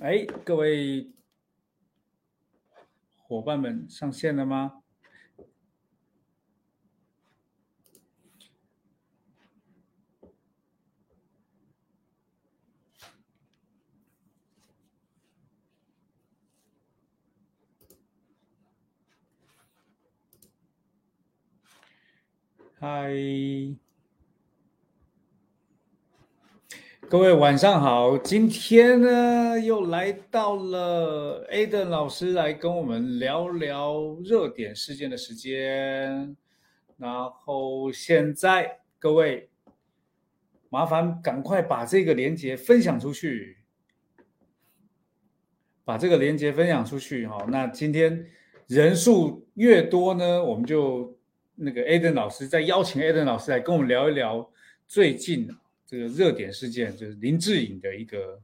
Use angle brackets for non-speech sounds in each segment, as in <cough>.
哎，各位伙伴们上线了吗？嗨，各位晚上好。今天呢，又来到了 Aden 老师来跟我们聊聊热点事件的时间。然后现在各位，麻烦赶快把这个链接分享出去，把这个链接分享出去。哈，那今天人数越多呢，我们就。那个 Aden 老师再邀请 Aden 老师来跟我们聊一聊最近这个热点事件，就是林志颖的一个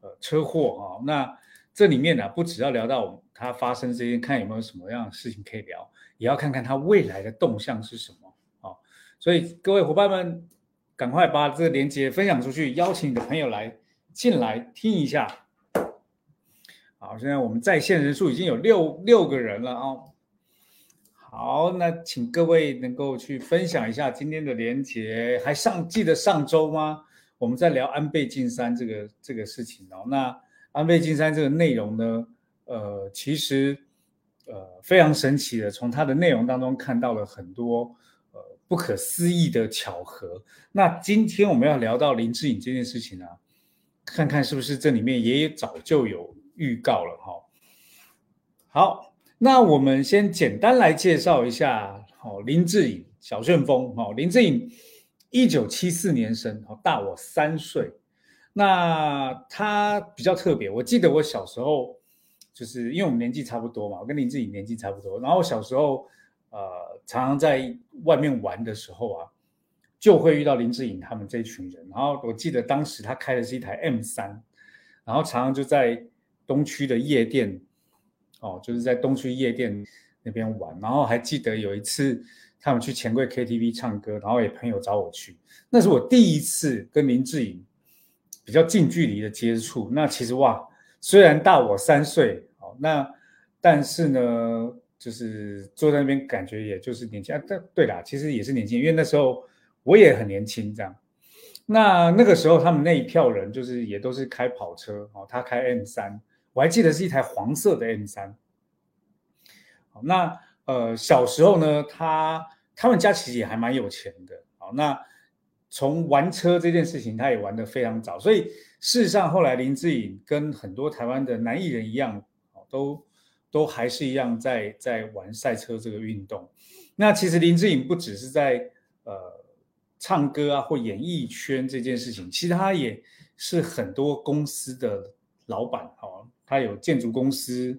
呃车祸啊。那这里面呢，不只要聊到他发生这件，看有没有什么样的事情可以聊，也要看看他未来的动向是什么啊。所以各位伙伴们，赶快把这个链接分享出去，邀请你的朋友来进来听一下。好，现在我们在线人数已经有六六个人了啊。好，那请各位能够去分享一下今天的连结，还上记得上周吗？我们在聊安倍晋三这个这个事情哦。那安倍晋三这个内容呢，呃，其实呃非常神奇的，从它的内容当中看到了很多呃不可思议的巧合。那今天我们要聊到林志颖这件事情呢，看看是不是这里面也早就有预告了哈。好。那我们先简单来介绍一下，好，林志颖，小旋风，好，林志颖，一九七四年生，好，大我三岁。那他比较特别，我记得我小时候，就是因为我们年纪差不多嘛，我跟林志颖年纪差不多。然后我小时候，呃，常常在外面玩的时候啊，就会遇到林志颖他们这一群人。然后我记得当时他开的是一台 M 三，然后常常就在东区的夜店。哦，就是在东区夜店那边玩，然后还记得有一次他们去钱柜 KTV 唱歌，然后也朋友找我去，那是我第一次跟林志颖比较近距离的接触。那其实哇，虽然大我三岁，哦，那但是呢，就是坐在那边感觉也就是年轻啊。对对啦，其实也是年轻，因为那时候我也很年轻这样。那那个时候他们那一票人就是也都是开跑车，哦，他开 M 三。我还记得是一台黄色的 M 三。好，那呃小时候呢，他他们家其实也还蛮有钱的。好，那从玩车这件事情，他也玩得非常早。所以事实上，后来林志颖跟很多台湾的男艺人一样，都都还是一样在在玩赛车这个运动。那其实林志颖不只是在呃唱歌啊或演艺圈这件事情，其实他也是很多公司的老板。好。他有建筑公司，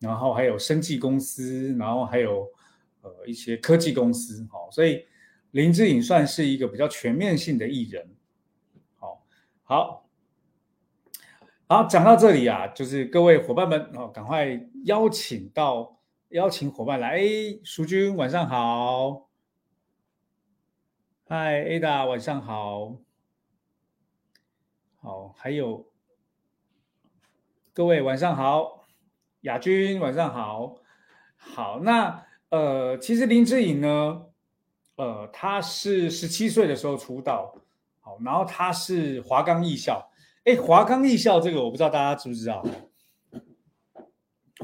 然后还有生技公司，然后还有呃一些科技公司，好，所以林志颖算是一个比较全面性的艺人，好，好，好，讲到这里啊，就是各位伙伴们哦，赶快邀请到邀请伙伴来，哎，淑君晚上好，嗨，Ada 晚上好，好，还有。各位晚上好，亚军晚上好，好那呃，其实林志颖呢，呃，他是十七岁的时候出道，好，然后他是华冈艺校，哎，华冈艺校这个我不知道大家知不知道，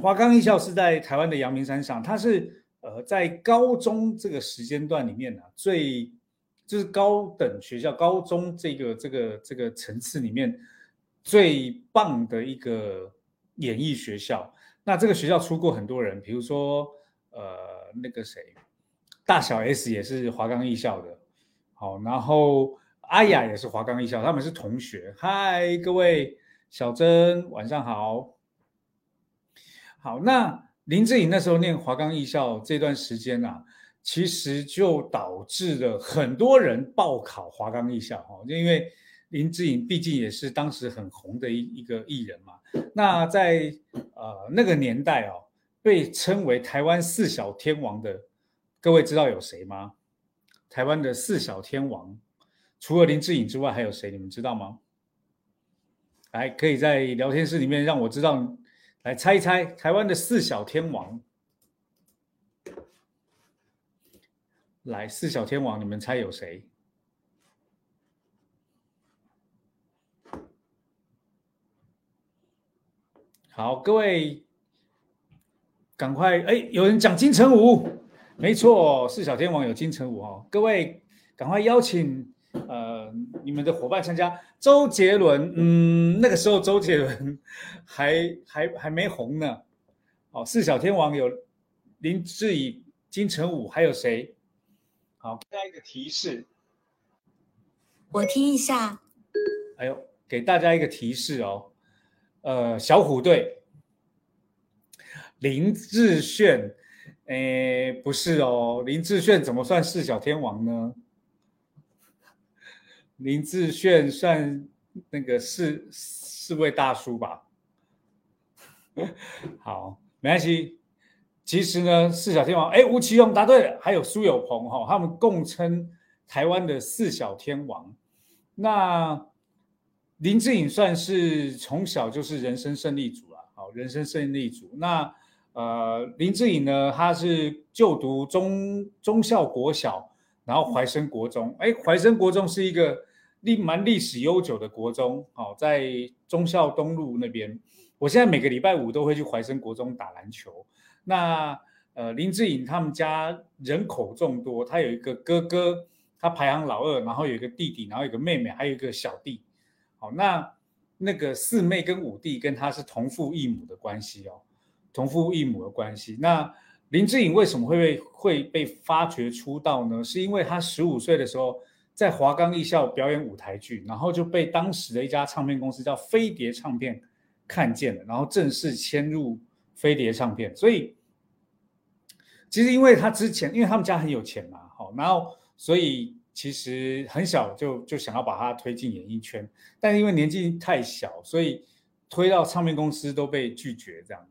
华冈艺校是在台湾的阳明山上，它是呃在高中这个时间段里面呢，最就是高等学校高中这个这个这个层次里面。最棒的一个演艺学校，那这个学校出过很多人，比如说呃那个谁，大小 S 也是华冈艺校的，好，然后阿雅也是华冈艺校，他们是同学。嗨，各位小珍，晚上好。好，那林志颖那时候念华冈艺校这段时间啊，其实就导致了很多人报考华冈艺校，哈，就因为。林志颖毕竟也是当时很红的一一个艺人嘛，那在呃那个年代哦，被称为台湾四小天王的，各位知道有谁吗？台湾的四小天王，除了林志颖之外还有谁？你们知道吗？来可以在聊天室里面让我知道，来猜一猜台湾的四小天王。来，四小天王，你们猜有谁？好，各位，赶快！哎，有人讲金城武，没错，四小天王有金城武哦。各位，赶快邀请呃你们的伙伴参加。周杰伦，嗯，那个时候周杰伦 <laughs> 还还还没红呢。哦，四小天王有林志颖、金城武，还有谁？好，给大家一个提示。我听一下。哎呦，给大家一个提示哦。呃，小虎队，林志炫，哎，不是哦，林志炫怎么算四小天王呢？林志炫算那个四四位大叔吧。<laughs> 好，没关系。其实呢，四小天王，哎，吴奇隆答对了，还有苏有朋哈，他们共称台湾的四小天王。那林志颖算是从小就是人生胜利组啊，好，人生胜利组。那呃，林志颖呢，他是就读中中校国小，然后怀生国中，哎，怀生国中是一个历蛮历史悠久的国中，好，在忠孝东路那边。我现在每个礼拜五都会去怀生国中打篮球。那呃，林志颖他们家人口众多，他有一个哥哥，他排行老二，然后有一个弟弟，然后有个妹妹，还有一个小弟。好，那那个四妹跟五弟跟他是同父异母的关系哦，同父异母的关系。那林志颖为什么会被会被发掘出道呢？是因为他十五岁的时候在华冈艺校表演舞台剧，然后就被当时的一家唱片公司叫飞碟唱片看见了，然后正式迁入。飞碟唱片，所以其实因为他之前，因为他们家很有钱嘛，好，然后所以其实很小就就想要把他推进演艺圈，但因为年纪太小，所以推到唱片公司都被拒绝这样。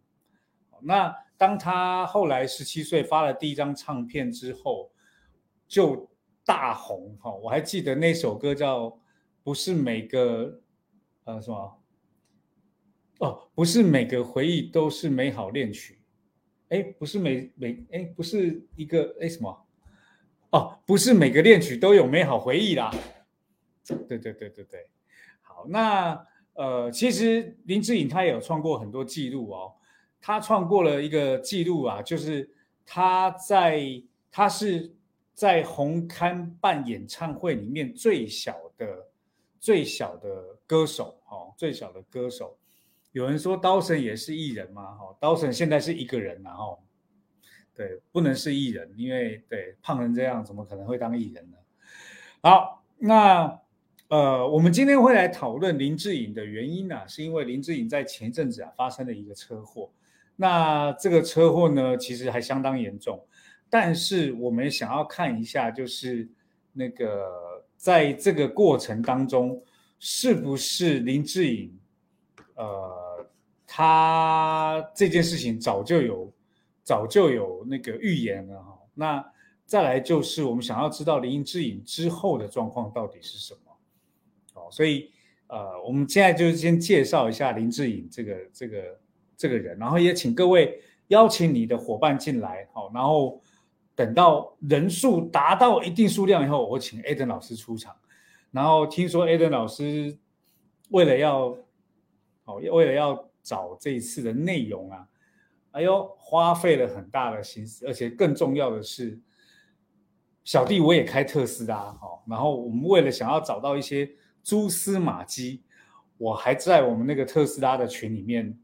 那当他后来十七岁发了第一张唱片之后，就大红哈，我还记得那首歌叫《不是每个呃什么》。哦，不是每个回忆都是美好恋曲，哎，不是每每哎，不是一个哎什么？哦，不是每个恋曲都有美好回忆啦。对对对对对，好，那呃，其实林志颖他也有创过很多记录哦，他创过了一个记录啊，就是他在他是在红磡办演唱会里面最小的最小的歌手，哦，最小的歌手。有人说刀神也是艺人嘛？哈，刀神现在是一个人，然后对，不能是艺人，因为对胖成这样，怎么可能会当艺人呢？好，那呃，我们今天会来讨论林志颖的原因呢，是因为林志颖在前一阵子啊发生了一个车祸，那这个车祸呢，其实还相当严重，但是我们想要看一下，就是那个在这个过程当中，是不是林志颖呃。他这件事情早就有，早就有那个预言了哈。那再来就是我们想要知道林志颖之后的状况到底是什么，哦，所以呃，我们现在就先介绍一下林志颖这个这个这个人，然后也请各位邀请你的伙伴进来，好，然后等到人数达到一定数量以后，我请 Aden 老师出场。然后听说 Aden 老师为了要，好，为了要。找这一次的内容啊，哎呦，花费了很大的心思，而且更重要的是，小弟我也开特斯拉哈，然后我们为了想要找到一些蛛丝马迹，我还在我们那个特斯拉的群里面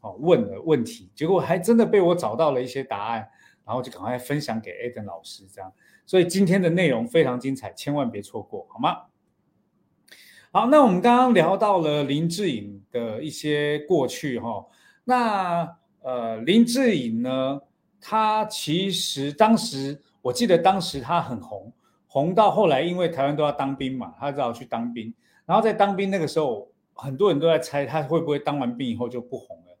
哦问了问题，结果还真的被我找到了一些答案，然后就赶快分享给 Aden 老师这样，所以今天的内容非常精彩，千万别错过，好吗？好，那我们刚刚聊到了林志颖的一些过去哈，那呃林志颖呢，他其实当时我记得当时他很红，红到后来因为台湾都要当兵嘛，他只好去当兵，然后在当兵那个时候，很多人都在猜他会不会当完兵以后就不红了，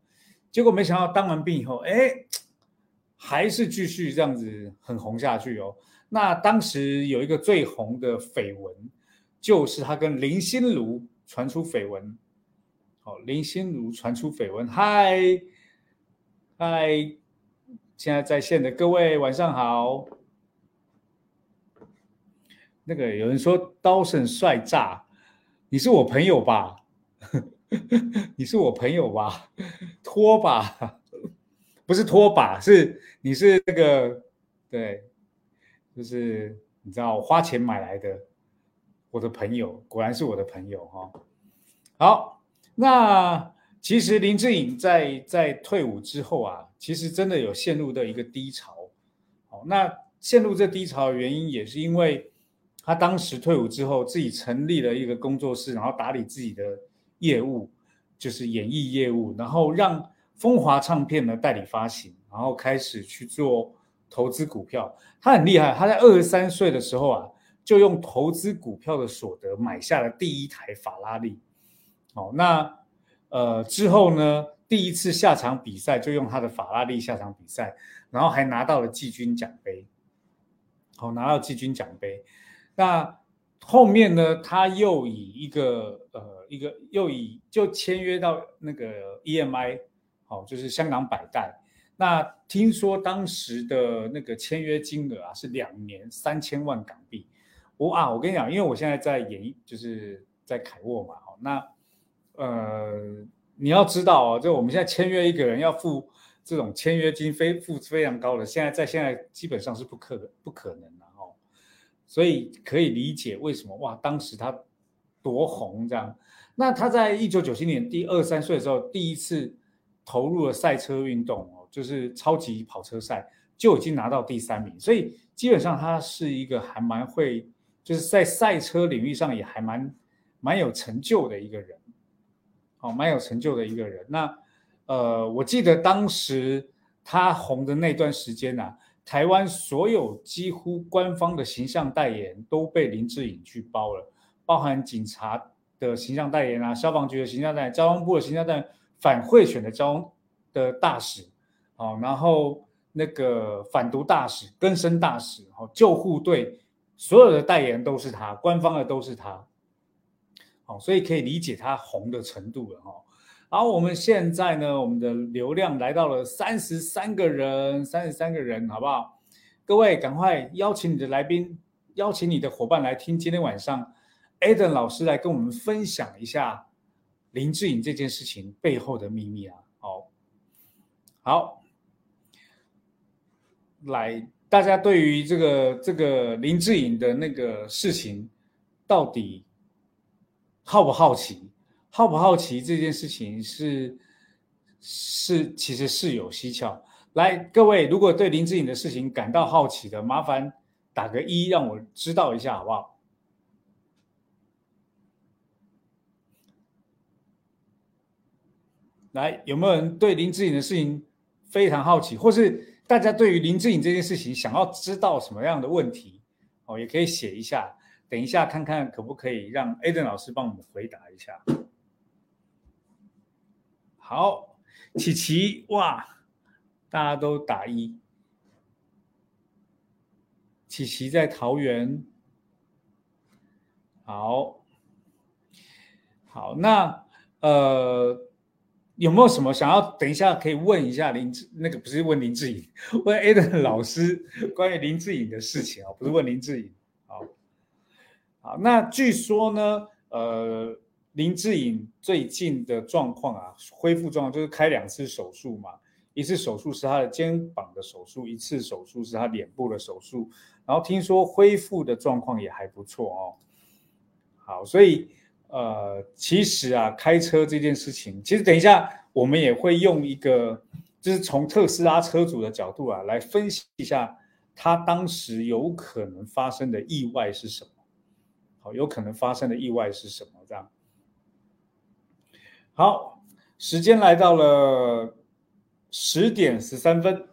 结果没想到当完兵以后，哎，还是继续这样子很红下去哦。那当时有一个最红的绯闻。就是他跟林心如传出绯闻，好，林心如传出绯闻，嗨嗨，现在在线的各位晚上好。那个有人说刀神帅炸，你是我朋友吧？<laughs> 你是我朋友吧？拖把不是拖把，是你是那个对，就是你知道花钱买来的我的朋友，果然是我的朋友哈。好，那其实林志颖在在退伍之后啊，其实真的有陷入的一个低潮。好，那陷入这低潮的原因也是因为他当时退伍之后，自己成立了一个工作室，然后打理自己的。业务就是演艺业务，然后让风华唱片呢代理发行，然后开始去做投资股票。他很厉害，他在二十三岁的时候啊，就用投资股票的所得买下了第一台法拉利。好，那呃之后呢，第一次下场比赛就用他的法拉利下场比赛，然后还拿到了季军奖杯。好，拿到季军奖杯。那后面呢，他又以一个呃。一个又以就签约到那个 EMI，好，就是香港百代。那听说当时的那个签约金额啊是两年三千万港币。我啊，我跟你讲，因为我现在在演，就是在凯沃嘛，好，那呃，你要知道哦，就我们现在签约一个人要付这种签约金，非付非常高的，现在在现在基本上是不可不可能的哦。所以可以理解为什么哇，当时他多红这样。那他在一九九七年第二三岁的时候，第一次投入了赛车运动哦，就是超级跑车赛，就已经拿到第三名。所以基本上他是一个还蛮会，就是在赛车领域上也还蛮蛮有成就的一个人，哦，蛮有成就的一个人。那呃，我记得当时他红的那段时间呢，台湾所有几乎官方的形象代言都被林志颖去包了，包含警察。的形象代言啊，消防局的形象代言，交通部的形象代言，反贿选的交通的大使，哦，然后那个反毒大使、根生大使，哦，救护队，所有的代言都是他，官方的都是他，好，所以可以理解他红的程度了哈。好，我们现在呢，我们的流量来到了三十三个人，三十三个人，好不好？各位赶快邀请你的来宾，邀请你的伙伴来听今天晚上。Eden 老师来跟我们分享一下林志颖这件事情背后的秘密啊！好，好，来，大家对于这个这个林志颖的那个事情，到底好不好奇？好不好奇这件事情是是其实是有蹊跷。来，各位如果对林志颖的事情感到好奇的，麻烦打个一，让我知道一下，好不好？来，有没有人对林志颖的事情非常好奇，或是大家对于林志颖这件事情想要知道什么样的问题？哦，也可以写一下，等一下看看可不可以让 Aden 老师帮我们回答一下。好，琪琪，哇，大家都打一，琪琪在桃园，好，好，那呃。有没有什么想要等一下可以问一下林志那个不是问林志颖，<laughs> 问 Aden 老师关于林志颖的事情啊，不是问林志颖。好，好，那据说呢，呃，林志颖最近的状况啊，恢复状况就是开两次手术嘛，一次手术是他的肩膀的手术，一次手术是他脸部的手术，然后听说恢复的状况也还不错哦。好，所以。呃，其实啊，开车这件事情，其实等一下我们也会用一个，就是从特斯拉车主的角度啊，来分析一下他当时有可能发生的意外是什么。好，有可能发生的意外是什么？这样。好，时间来到了十点十三分，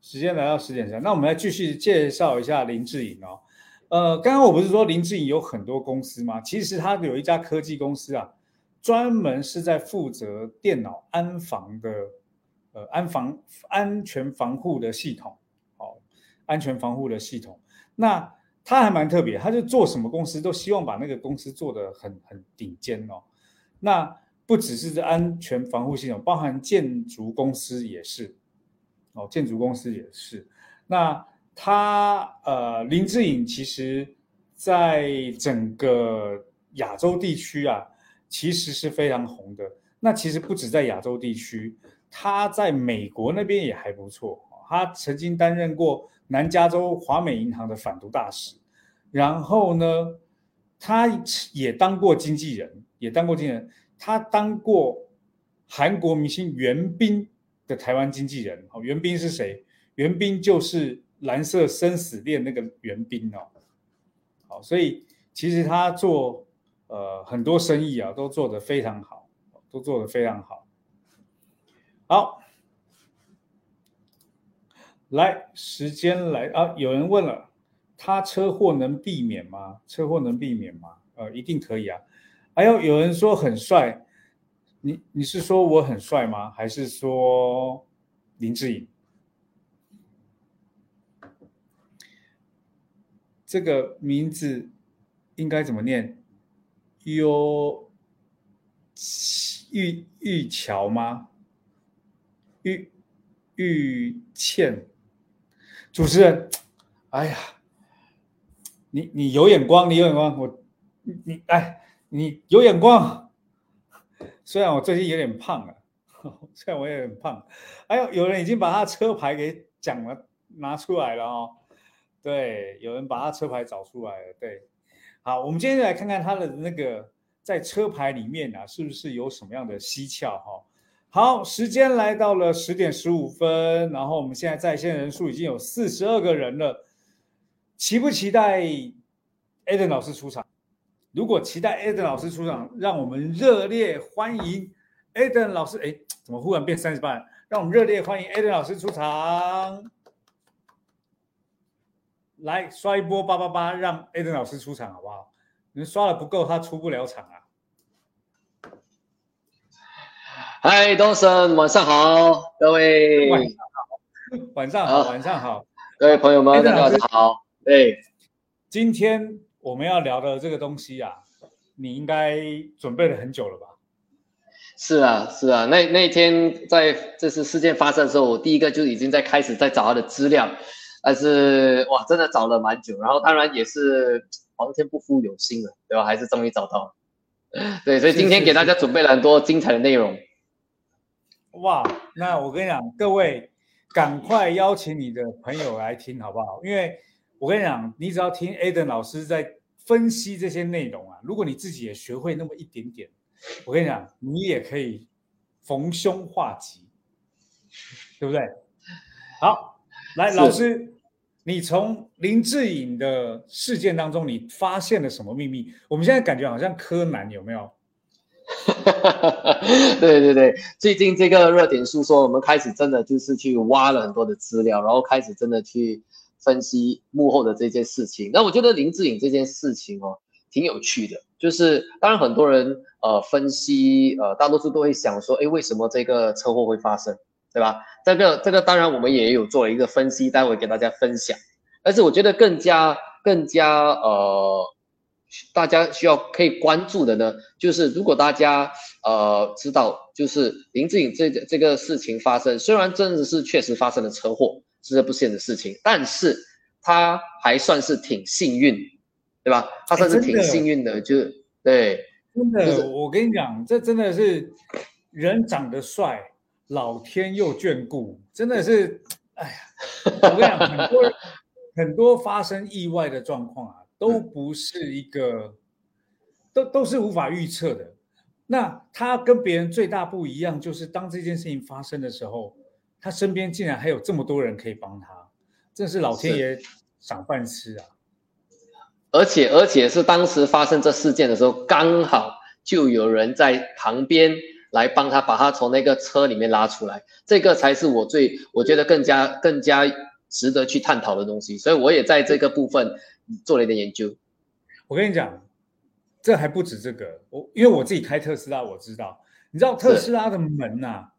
时间来到十点三，那我们来继续介绍一下林志颖哦。呃，刚刚我不是说林志颖有很多公司吗？其实他有一家科技公司啊，专门是在负责电脑安防的，呃，安防安全防护的系统，好，安全防护的系统。那他还蛮特别，他就做什么公司都希望把那个公司做得很很顶尖哦。那不只是安全防护系统，包含建筑公司也是，哦，建筑公司也是。那他呃，林志颖其实在整个亚洲地区啊，其实是非常红的。那其实不止在亚洲地区，他在美国那边也还不错。他曾经担任过南加州华美银行的反毒大使，然后呢，他也当过经纪人，也当过经纪人。他当过韩国明星袁彬的台湾经纪人。哦，袁彬是谁？袁彬就是《蓝色生死恋》那个袁彬哦。好，所以其实他做呃很多生意啊，都做得非常好。都做得非常好，好，来时间来啊！有人问了，他车祸能避免吗？车祸能避免吗？呃，一定可以啊！还有有人说很帅，你你是说我很帅吗？还是说林志颖？这个名字应该怎么念？有。玉玉桥吗？玉玉倩，主持人，哎呀，你你有眼光，你有眼光，我你哎，你有眼光。虽然我最近有点胖了，<laughs> 虽然我也很胖，哎呦，有人已经把他车牌给讲了，拿出来了哦。对，有人把他车牌找出来了。对，好，我们今天来看看他的那个。在车牌里面啊，是不是有什么样的蹊跷哈？好，时间来到了十点十五分，然后我们现在在线人数已经有四十二个人了，期不期待 Eden 老师出场？如果期待 Eden 老师出场，让我们热烈欢迎 Eden 老师。哎，怎么忽然变三十八？让我们热烈欢迎 Eden 老师出场，来刷一波八八八，让 Eden 老师出场好不好？你刷的不够，他出不了场啊！嗨，东森，晚上好，各位。晚上好，晚上好，晚上好，各位朋友们，大家好。对，今天我们要聊的这个东西啊，你应该准备了很久了吧？是啊，是啊，那那天在这次事件发生的时候，我第一个就已经在开始在找他的资料，但是哇，真的找了蛮久，然后当然也是。皇天不负有心人，对吧？还是终于找到了。对，所以今天给大家准备了很多精彩的内容。哇，那我跟你讲，各位赶快邀请你的朋友来听，好不好？因为我跟你讲，你只要听 Aden 老师在分析这些内容啊，如果你自己也学会那么一点点，我跟你讲，你也可以逢凶化吉，对不对？好，来，老师。你从林志颖的事件当中，你发现了什么秘密？我们现在感觉好像柯南，有没有？<laughs> 对对对，最近这个热点诉说，我们开始真的就是去挖了很多的资料，然后开始真的去分析幕后的这件事情。那我觉得林志颖这件事情哦，挺有趣的。就是当然很多人呃分析呃，大多数都会想说，哎，为什么这个车祸会发生？对吧？这个这个当然我们也有做了一个分析，待会给大家分享。但是我觉得更加更加呃，大家需要可以关注的呢，就是如果大家呃知道，就是林志颖这这个事情发生，虽然真的是确实发生了车祸，这不幸的事情，但是他还算是挺幸运，对吧？他算是挺幸运的，就对，真的，我跟你讲，这真的是人长得帅。老天又眷顾，真的是，哎呀，我跟你讲，很多人很多发生意外的状况啊，都不是一个，都都是无法预测的。那他跟别人最大不一样，就是当这件事情发生的时候，他身边竟然还有这么多人可以帮他，真是老天爷赏饭吃啊！而且而且是当时发生这事件的时候，刚好就有人在旁边。来帮他把他从那个车里面拉出来，这个才是我最我觉得更加更加值得去探讨的东西。所以我也在这个部分做了一点研究。我跟你讲，这还不止这个。我因为我自己开特斯拉，我知道，你知道特斯拉的门呐，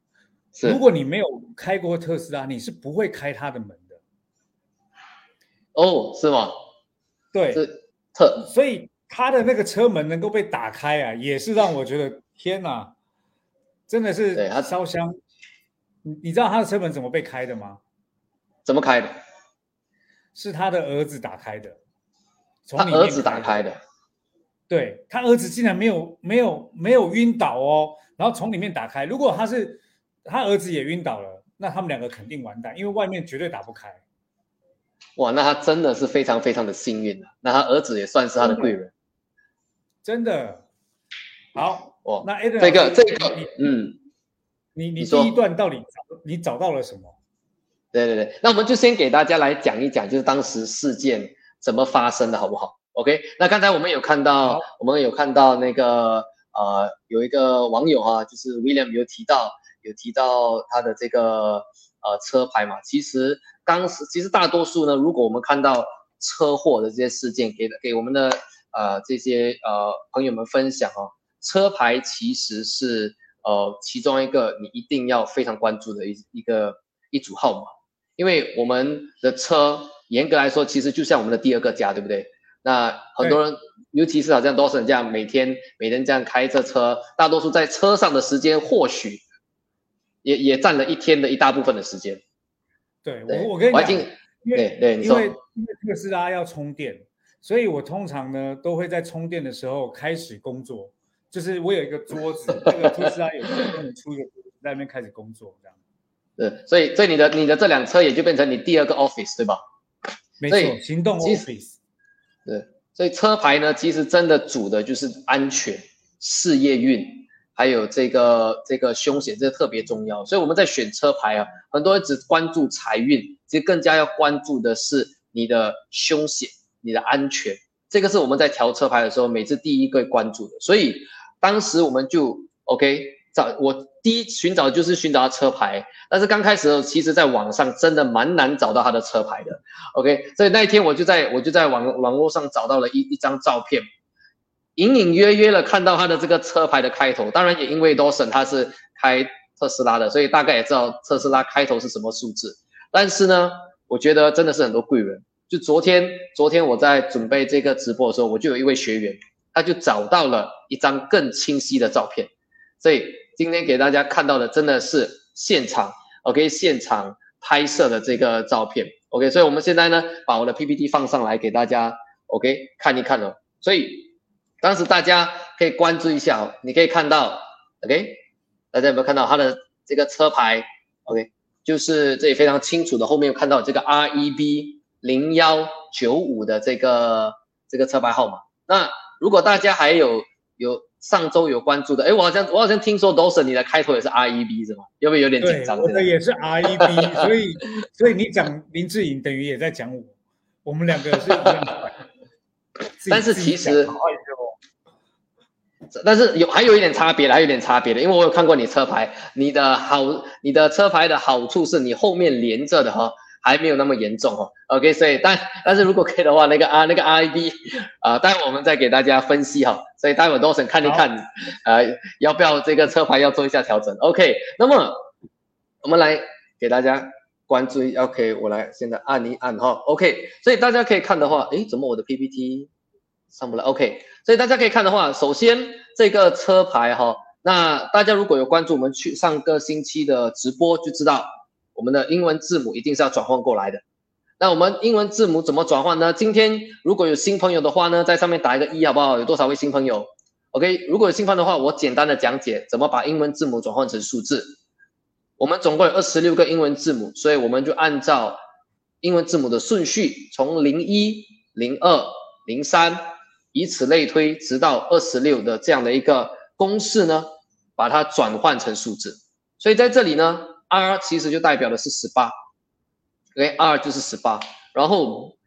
如果你没有开过特斯拉，你是不会开它的门的。哦，是吗？对，是特，所以它的那个车门能够被打开啊，也是让我觉得天哪！真的是对他烧香。你你知道他的车门怎么被开的吗？怎么开的？是他的儿子打开的，从他儿子打开的。对他儿子竟然没有没有没有晕倒哦，然后从里面打开。如果他是他儿子也晕倒了，那他们两个肯定完蛋，因为外面绝对打不开。哇，那他真的是非常非常的幸运了。那他儿子也算是他的贵人。真的。好，哦，那这个这个，嗯，你你你说第一段到底找你找到了什么？对对对，那我们就先给大家来讲一讲，就是当时事件怎么发生的，好不好？OK，那刚才我们有看到，我们有看到那个呃，有一个网友哈、就是 William 有提到，有提到他的这个呃车牌嘛。其实当时其实大多数呢，如果我们看到车祸的这些事件，给给我们的呃这些呃朋友们分享哦，车牌其实是呃其中一个你一定要非常关注的一一个一组号码。因为我们的车严格来说，其实就像我们的第二个家，对不对？那很多人，尤其是好像多少人这样，每天每天这样开着车，大多数在车上的时间，或许也也占了一天的一大部分的时间。对对我我跟你讲因为对对因为因为特斯拉要充电，所以我通常呢都会在充电的时候开始工作。就是我有一个桌子，那个特斯拉有跟你出一个桌子，在那边开始工作，这样。对，所以所以你的你的这辆车也就变成你第二个 office，对吧？没错，行动 office。对，所以车牌呢，其实真的主的就是安全、事业运，还有这个这个凶险，这个特别重要。所以我们在选车牌啊，很多人只关注财运，其实更加要关注的是你的凶险、你的安全。这个是我们在调车牌的时候，每次第一个关注的。所以当时我们就 OK 找我第一寻找就是寻找他车牌，但是刚开始的时候，其实在网上真的蛮难找到他的车牌的。OK，所以那一天我就在我就在网网络上找到了一一张照片，隐隐约约的看到他的这个车牌的开头。当然也因为 Dawson 他是开特斯拉的，所以大概也知道特斯拉开头是什么数字。但是呢，我觉得真的是很多贵人。就昨天昨天我在准备这个直播的时候，我就有一位学员，他就找到了一张更清晰的照片。所以今天给大家看到的真的是现场，OK，现场拍摄的这个照片，OK，所以我们现在呢把我的 PPT 放上来给大家，OK 看一看哦。所以当时大家可以关注一下哦，你可以看到，OK，大家有没有看到它的这个车牌？OK，就是这里非常清楚的，后面有看到这个 REB 零幺九五的这个这个车牌号码。那如果大家还有有上周有关注的，哎，我好像我好像听说 Dawson 你的开头也是 REB 是吗？有没有有点紧对，张？我的也是 REB，<laughs> 所以所以你讲林志颖等于也在讲我，我们两个是一样的。<laughs> 但是其实但是有还有一点差别的，还有一点差别的，因为我有看过你车牌，你的好，你的车牌的好处是你后面连着的哈，还没有那么严重哦。OK，所以但但是如果可以的话，那个啊那个 RIB 啊、待会我们再给大家分析哈。所以待会都想看一看，呃，要不要这个车牌要做一下调整。OK，那么我们来给大家关注一 OK，我来现在按一按哈。OK，所以大家可以看的话，诶，怎么我的 PPT 上不来？OK，所以大家可以看的话，首先这个车牌哈，那大家如果有关注我们去上个星期的直播，就知道我们的英文字母一定是要转换过来的。那我们英文字母怎么转换呢？今天如果有新朋友的话呢，在上面打一个一好不好？有多少位新朋友？OK，如果有新朋友的话，我简单的讲解怎么把英文字母转换成数字。我们总共有二十六个英文字母，所以我们就按照英文字母的顺序，从零一、零二、零三，以此类推，直到二十六的这样的一个公式呢，把它转换成数字。所以在这里呢，R 其实就代表的是十八，OK，R 就是十八，然后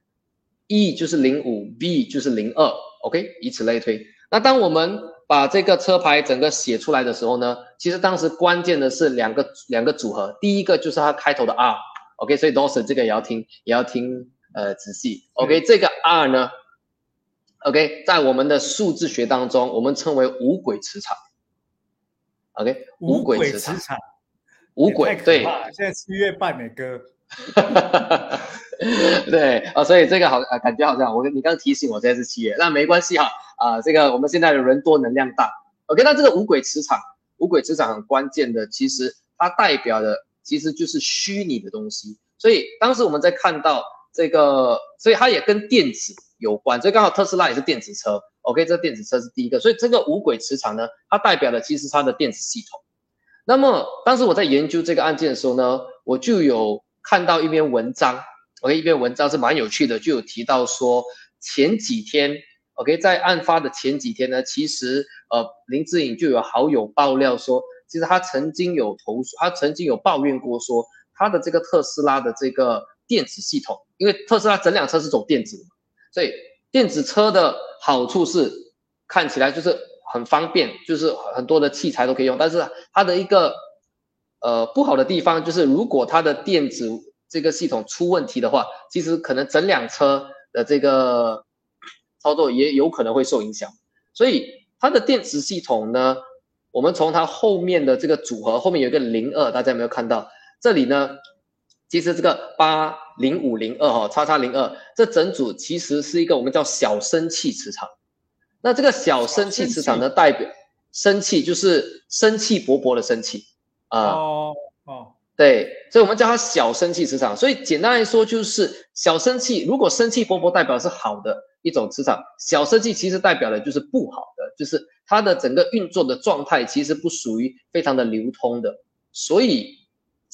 E 就是零五，B 就是零二，OK，以此类推。那当我们把这个车牌整个写出来的时候呢，其实当时关键的是两个两个组合，第一个就是它开头的 R，OK，、所以 Dawson 这个也要听也要听呃仔细，OK，、这个 R 呢，OK，在我们的数字学当中，我们称为五轨磁场，OK，五轨轨磁场，五也太可轨对。现在七月半呢，哥。<laughs> 对啊，所以这个好啊，感觉好像我跟你刚提醒我现在是七月，那没关系哈啊，这个我们现在的人多能量大，OK，那这个五轨磁场，五五轨磁场很关键的，其实它代表的其实就是虚拟的东西。所以当时我们在看到这个，所以它也跟电子有关。所以刚好特斯拉也是电子车，OK，这电子车是第一个。所以这个五轨磁场呢，它代表的其实它的电子系统。那么当时我在研究这个案件的时候呢，我就有看到一篇文章，OK，一篇文章是蛮有趣的，就有提到说前几天，OK，在案发的前几天呢，其实呃林志颖就有好友爆料说，其实他曾经有投诉，他曾经有抱怨过说。他的这个特斯拉的这个电子系统，因为特斯拉整辆车是走电子的，所以电子车的好处是看起来就是很方便，就是很多的器材都可以用。但是它的一个呃不好的地方就是，如果它的电子这个系统出问题的话，其实可能整辆车的这个操作也有可能会受影响。所以它的电池系统呢，我们从它后面的这个组合，后面有一个零二，大家有没有看到？这里呢，其实这个八零五零二哈，叉叉零二，这整组其实是一个我们叫小生气磁场。那这个小生气磁场呢，代表生气就是生气勃勃的生气啊。哦哦，对，所以我们叫它小生气磁场。所以简单来说，就是小生气，如果生气勃勃代表是好的一种磁场，小生气其实代表的就是不好的，就是它的整个运作的状态其实不属于非常的流通的，所以。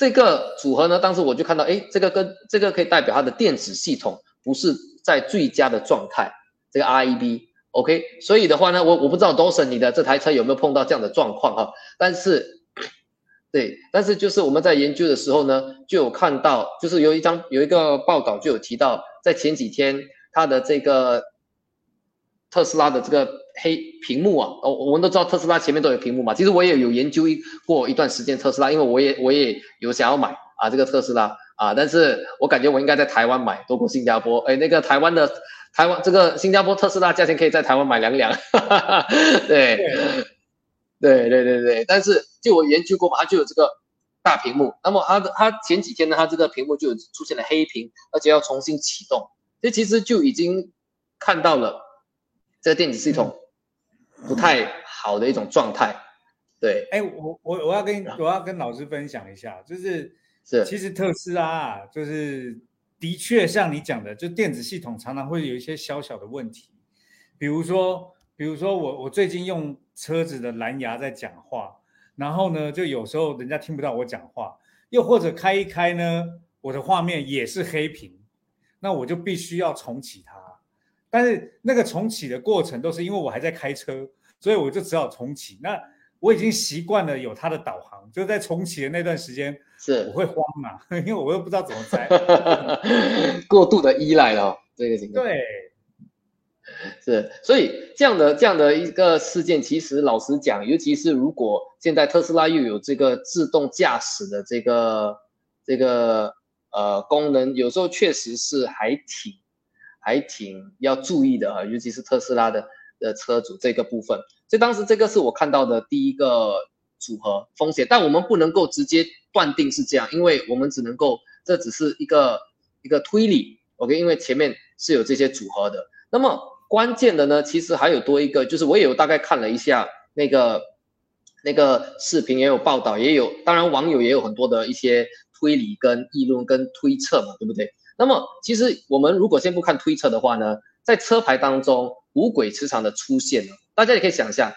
这个组合呢，当时我就看到，哎，这个跟这个可以代表它的电子系统不是在最佳的状态，这个 REB，OK，所以的话呢，我我不知道 Dawson 你的这台车有没有碰到这样的状况哈，但是，对，但是就是我们在研究的时候呢，就有看到，就是有一张有一个报道就有提到，在前几天它的这个特斯拉的这个。黑屏幕啊，哦，我们都知道特斯拉前面都有屏幕嘛。其实我也有研究过一段时间特斯拉，因为我也我也有想要买啊这个特斯拉啊，但是我感觉我应该在台湾买多过新加坡。哎，那个台湾的台湾这个新加坡特斯拉价钱可以在台湾买两两。<laughs> 对，对对对对，但是就我研究过嘛，它就有这个大屏幕。那么它的它前几天呢，它这个屏幕就出现了黑屏，而且要重新启动，这其实就已经看到了这个电子系统。不太好的一种状态，对，哎，我我我要跟我要跟老师分享一下，就是是，其实特斯拉啊就是的确像你讲的，就电子系统常常会有一些小小的问题，比如说，比如说我我最近用车子的蓝牙在讲话，然后呢，就有时候人家听不到我讲话，又或者开一开呢，我的画面也是黑屏，那我就必须要重启它。但是那个重启的过程都是因为我还在开车，所以我就只好重启。那我已经习惯了有它的导航，就在重启的那段时间，是我会慌嘛，<laughs> 因为我又不知道怎么开，<laughs> 过度的依赖了这个情况。对，是，所以这样的这样的一个事件，其实老实讲，尤其是如果现在特斯拉又有这个自动驾驶的这个这个呃功能，有时候确实是还挺。还挺要注意的啊，尤其是特斯拉的的车主这个部分。所以当时这个是我看到的第一个组合风险，但我们不能够直接断定是这样，因为我们只能够这只是一个一个推理。OK，因为前面是有这些组合的。那么关键的呢，其实还有多一个，就是我也有大概看了一下那个那个视频，也有报道，也有当然网友也有很多的一些推理跟议论跟推测嘛，对不对？那么，其实我们如果先不看推测的话呢，在车牌当中五轨磁场的出现呢，大家也可以想一下，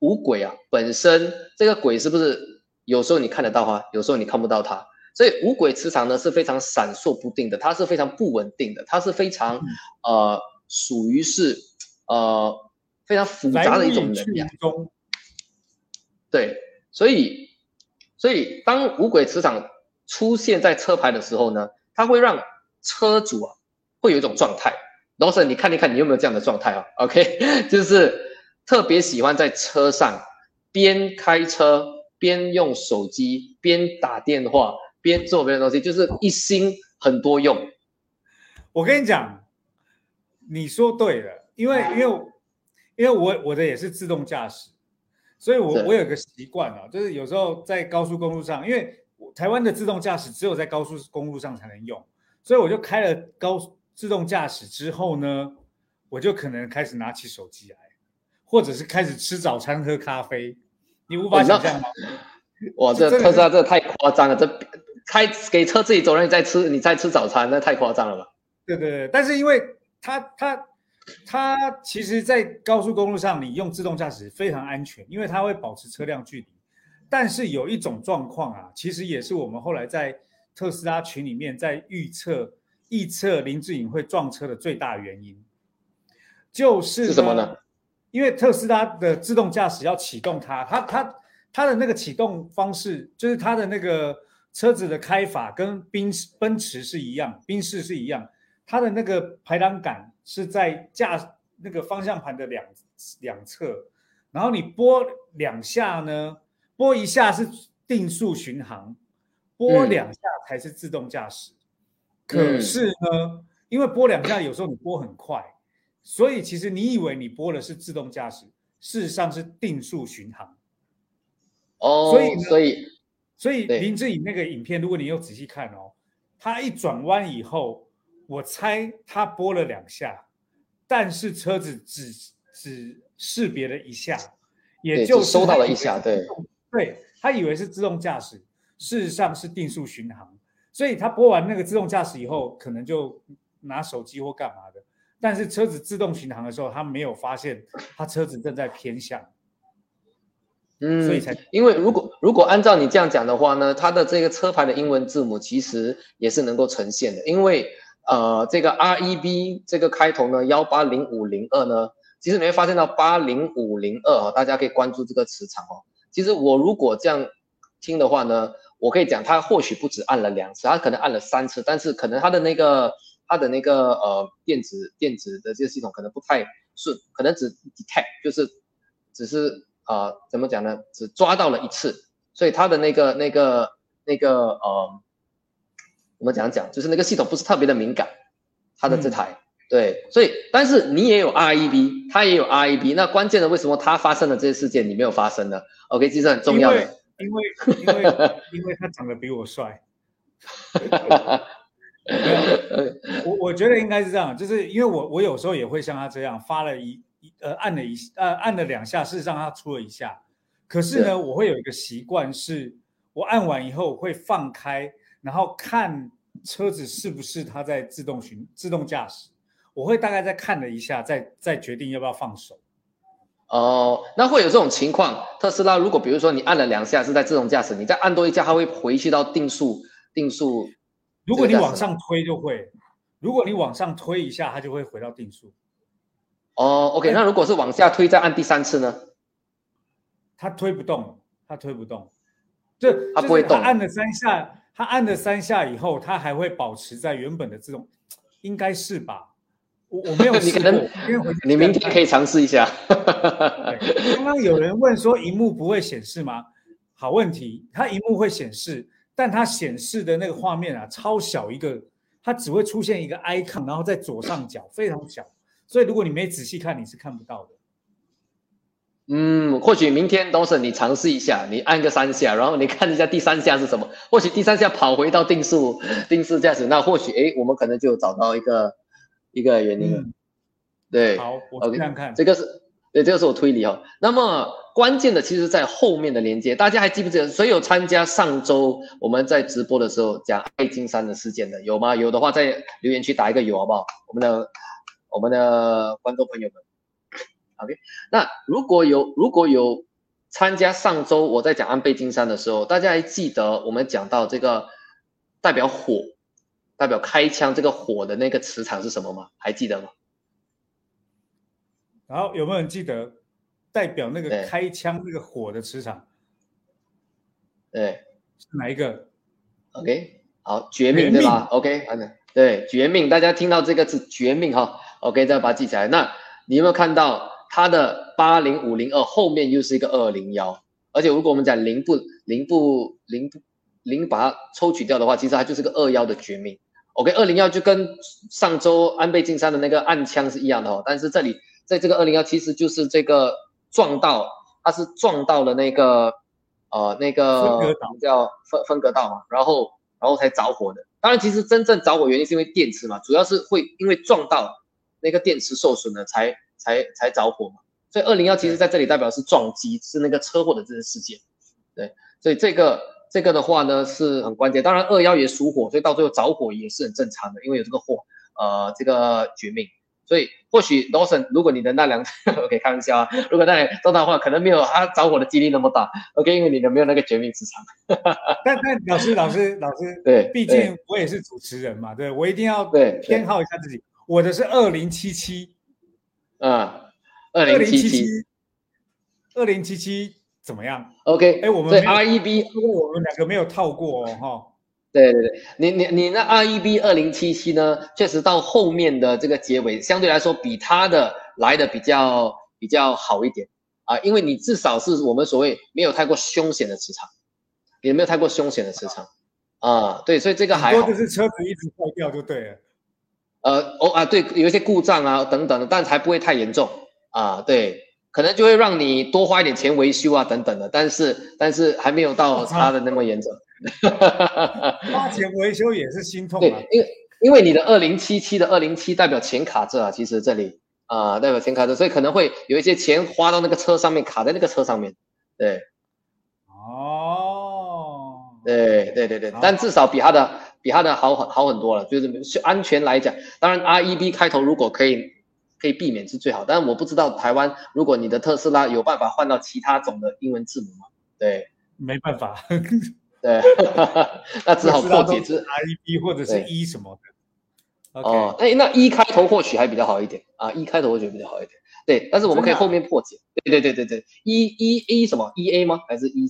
五轨啊本身这个轨是不是有时候你看得到啊，有时候你看不到它，所以五轨磁场呢是非常闪烁不定的，它是非常不稳定的，它是非常呃属于是呃非常复杂的一种能量。对，所以所以当五轨磁场出现在车牌的时候呢？它会让车主啊，会有一种状态。罗森，你看一看，你有没有这样的状态啊？OK，<laughs> 就是特别喜欢在车上边开车边用手机边打电话边做别的东西，就是一心很多用。我跟你讲，你说对了，因为因为因为我我的也是自动驾驶，所以我我有个习惯啊，就是有时候在高速公路上，因为。台湾的自动驾驶只有在高速公路上才能用，所以我就开了高自动驾驶之后呢，我就可能开始拿起手机来，或者是开始吃早餐、喝咖啡，你无法想象吗？<laughs> 哇，这特斯拉这太夸张了，这开给车自己走，你再吃你再吃早餐，那太夸张了吧？对对对，但是因为它它它其实，在高速公路上，你用自动驾驶非常安全，因为它会保持车辆距离。但是有一种状况啊，其实也是我们后来在特斯拉群里面在预测预测林志颖会撞车的最大原因，就是是什么呢？因为特斯拉的自动驾驶要启动它，它它它的那个启动方式，就是它的那个车子的开法跟宾奔驰是一样，宾士是一样。它的那个排挡杆是在驾那个方向盘的两两侧，然后你拨两下呢，拨一下是定速巡航，拨两下才是自动驾驶。可是呢，因为拨两下有时候你拨很快，所以其实你以为你拨的是自动驾驶，事实上是定速巡航。哦，所以所以所以林志颖那个影片，如果你有仔细看哦，他一转弯以后。我猜他拨了两下，但是车子只只识别了一下，也就收到了一下，对，对他以为是自动驾驶，事实上是定速巡航，所以他播完那个自动驾驶以后，可能就拿手机或干嘛的，但是车子自动巡航的时候，他没有发现他车子正在偏向，嗯，所以才因为如果如果按照你这样讲的话呢，它的这个车牌的英文字母其实也是能够呈现的，因为。呃，这个 R E B 这个开头呢，幺八零五零二呢，其实你会发现到八零五零二哦，大家可以关注这个磁场哦。其实我如果这样听的话呢，我可以讲，他或许不止按了两次，他可能按了三次，但是可能他的那个他的那个呃电子电子的这个系统可能不太顺，可能只 detect 就是只是呃怎么讲呢，只抓到了一次，所以他的那个那个那个呃。我们讲讲，就是那个系统不是特别的敏感，他的这台对，所以但是你也有 R E B，他也有 R E B，那关键的为什么他发生的这些事件你没有发生呢？OK，其实很重要的，因为因为因为他长得比我帅，<laughs> 我我觉得应该是这样，就是因为我我有时候也会像他这样发了一呃按了一呃按了两下，事实上他出了一下，可是呢，我会有一个习惯，是我按完以后会放开。然后看车子是不是它在自动巡自动驾驶，我会大概再看了一下，再再决定要不要放手。哦，那会有这种情况？特斯拉如果比如说你按了两下是在自动驾驶，你再按多一下，它会回去到定速定速。如果你往上推就会，如果你往上推一下，它就会回到定速。哦，OK，那如果是往下推再按第三次呢？它推不动，它推不动，就它不会动，按了三下。它按了三下以后，它还会保持在原本的这种，应该是吧？我我没有 <laughs> 试过，你明天可以尝试一下。刚刚有人问说，荧幕不会显示吗？好问题，它荧幕会显示，但它显示的那个画面啊，超小一个，它只会出现一个 icon，然后在左上角非常小，所以如果你没仔细看，你是看不到的。嗯，或许明天都是你尝试一下，你按个三下，然后你看一下第三下是什么。或许第三下跑回到定速定速驾驶，那或许哎，我们可能就找到一个一个原因了。对，好，我这样看，这个是对，这个是我推理哈。那么关键的其实在后面的连接，大家还记不记得？谁有参加上周我们在直播的时候讲爱金山的事件的？有吗？有的话在留言区打一个有，好不好？我们的我们的观众朋友们。OK，那如果有如果有参加上周我在讲安倍金山的时候，大家还记得我们讲到这个代表火、代表开枪这个火的那个磁场是什么吗？还记得吗？然后有没有人记得代表那个开枪那个火的磁场？对，是哪一个？OK，好，绝命对吧？OK，好的，对，绝命，大家听到这个字绝命哈，OK，再把它记起来。那你有没有看到？它的八零五零二后面又是一个二零幺，而且如果我们讲零不零不零不零把它抽取掉的话，其实它就是个二幺的绝命。OK，二零幺就跟上周安倍晋三的那个暗枪是一样的哦，但是这里在这个二零幺其实就是这个撞到，它是撞到了那个呃那个叫分分隔道嘛，然后然后才着火的。当然，其实真正着火原因是因为电池嘛，主要是会因为撞到那个电池受损了才。才才着火嘛，所以二零幺其实在这里代表是撞击，是那个车祸的这个事件。对，所以这个这个的话呢是很关键。当然二幺也属火，所以到最后着火也是很正常的，因为有这个火，呃，这个绝命。所以或许 Lawson，如果你的那辆 OK <laughs> 开玩笑啊，如果那辆中的话，可能没有他着火的几率那么大。OK，因为你的没有那个绝命之场。<laughs> 但但老师老师老师，对，毕竟我也是主持人嘛，对我一定要对偏好一下自己。我的是二零七七，啊，二零七七，二零七七怎么样？OK，哎，我们对 REB，因为我们两个没有套过哦，哈。对对对，你你你那 REB 二零七七呢？确实到后面的这个结尾，相对来说比它的来的比较比较好一点啊，因为你至少是我们所谓没有太过凶险的磁场，也没有太过凶险的磁场啊，对，所以这个还好，就是车子一直坏掉就对了。呃，哦啊，对，有一些故障啊等等的，但才不会太严重啊，对，可能就会让你多花一点钱维修啊等等的，但是但是还没有到差的那么严重。<laughs> 花钱维修也是心痛啊。对，因为因为你的二零七七的二零七代表钱卡着啊，其实这里啊代表钱卡着，所以可能会有一些钱花到那个车上面，卡在那个车上面。对，哦，对对对对，但至少比他的比他的好很好很多了，就是安全来讲，当然 R E B 开头如果可以可以避免是最好，但是我不知道台湾如果你的特斯拉有办法换到其他种的英文字母吗？对，没办法。对，<laughs> 那只好破解之 R E B 或者是 E 什么的。哦，哎，那一开头或许还比较好一点啊，一开头我觉得比较好一点。对，但是我们可以后面破解。对对对对对，，E E E 什么 E A 吗？还是 E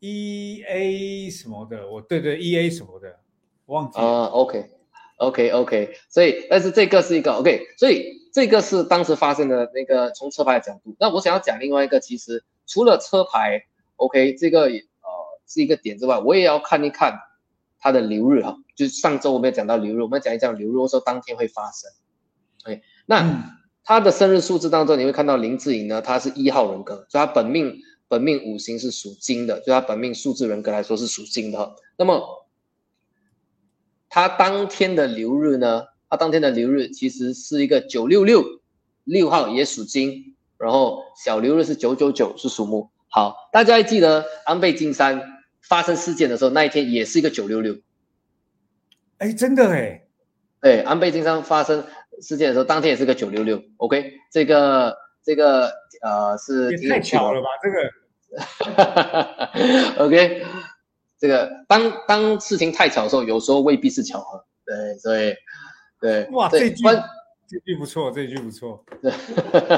E A 什么的？我对对 E A 什么的，忘记啊。OK OK OK，所以但是这个是一个 OK，所以这个是当时发生的那个从车牌的角度。那我想要讲另外一个，其实除了车牌 OK 这个呃。是一个点之外，我也要看一看它的流日哈。就是上周我们有讲到流日，我们讲一讲流日，说当天会发生。哎，那他的生日数字当中，你会看到林志颖呢，他是一号人格，所以他本命本命五行是属金的，所以他本命数字人格来说是属金的。那么他当天的流日呢？他当天的流日其实是一个九六六，六号也属金，然后小流日是九九九，是属木。好，大家还记得安倍晋三？发生事件的时候，那一天也是一个九六六，哎，真的哎，对，安倍晋三发生事件的时候，当天也是个九六六，OK，这个这个呃是太巧了吧，这个，<laughs> OK，这个当当事情太巧的时候，有时候未必是巧合，对，所以对，哇，这句这句不错，这句不错。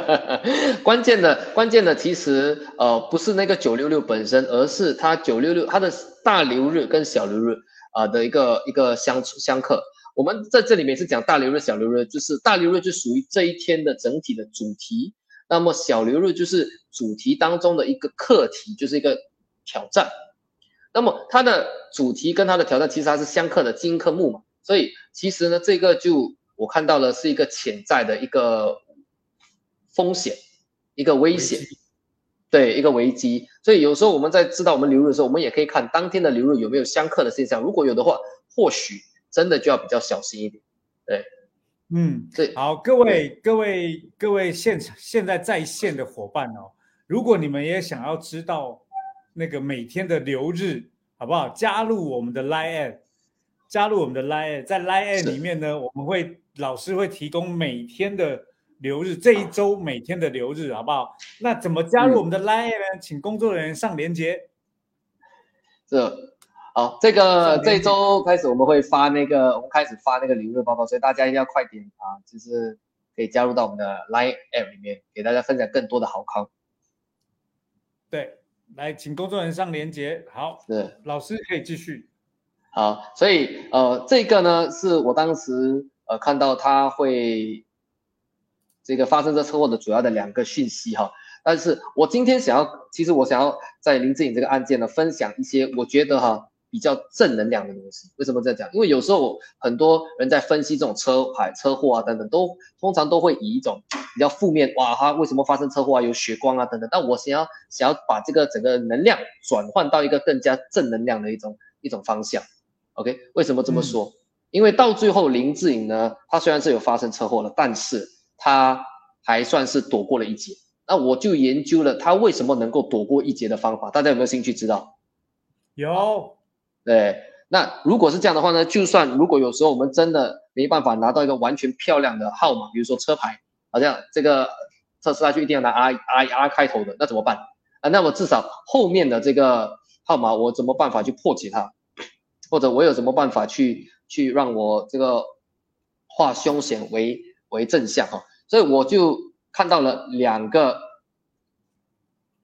<laughs> 关键的关键的其实呃不是那个九六六本身，而是它九六六它的大流日跟小流日啊的一个一个相相克。我们在这里面是讲大流日、小流日，就是大流日就属于这一天的整体的主题，那么小流日就是主题当中的一个课题，就是一个挑战。那么它的主题跟它的挑战其实它是相克的金克木嘛，所以其实呢这个就。我看到了是一个潜在的一个风险，一个危险，对，一个危机。所以有时候我们在知道我们流入的时候，我们也可以看当天的流入有没有相克的现象。如果有的话，或许真的就要比较小心一点。对，嗯，对。好，各位各位各位现场现在在线的伙伴哦，如果你们也想要知道那个每天的流日，好不好？加入我们的 Line，加入我们的 Line，在 Line 里面呢，我们会。老师会提供每天的留日，这一周每天的留日，好不好？那怎么加入我们的 Line 呢？请工作人员上连接。这好，这个这周开始我们会发那个，我们开始发那个流日报告，所以大家一定要快点啊，就是可以加入到我们的 Line App 里面，给大家分享更多的好康。对，来，请工作人员上连接。好，是老师可以继续。好，所以呃，这个呢是我当时。呃，看到他会这个发生这车祸的主要的两个讯息哈，但是我今天想要，其实我想要在林志颖这个案件呢，分享一些我觉得哈比较正能量的东西。为什么这样讲？因为有时候很多人在分析这种车牌、车祸啊等等，都通常都会以一种比较负面，哇哈，为什么发生车祸啊？有血光啊等等。但我想要想要把这个整个能量转换到一个更加正能量的一种一种方向。OK，为什么这么说？因为到最后，林志颖呢，他虽然是有发生车祸了，但是他还算是躲过了一劫。那我就研究了他为什么能够躲过一劫的方法，大家有没有兴趣知道？有，对，那如果是这样的话呢，就算如果有时候我们真的没办法拿到一个完全漂亮的号码，比如说车牌，好像这个特斯拉就一定要拿 R R R 开头的，那怎么办啊？那么至少后面的这个号码我怎么办法去破解它，或者我有什么办法去去让我这个化凶险为为正向哈？所以我就看到了两个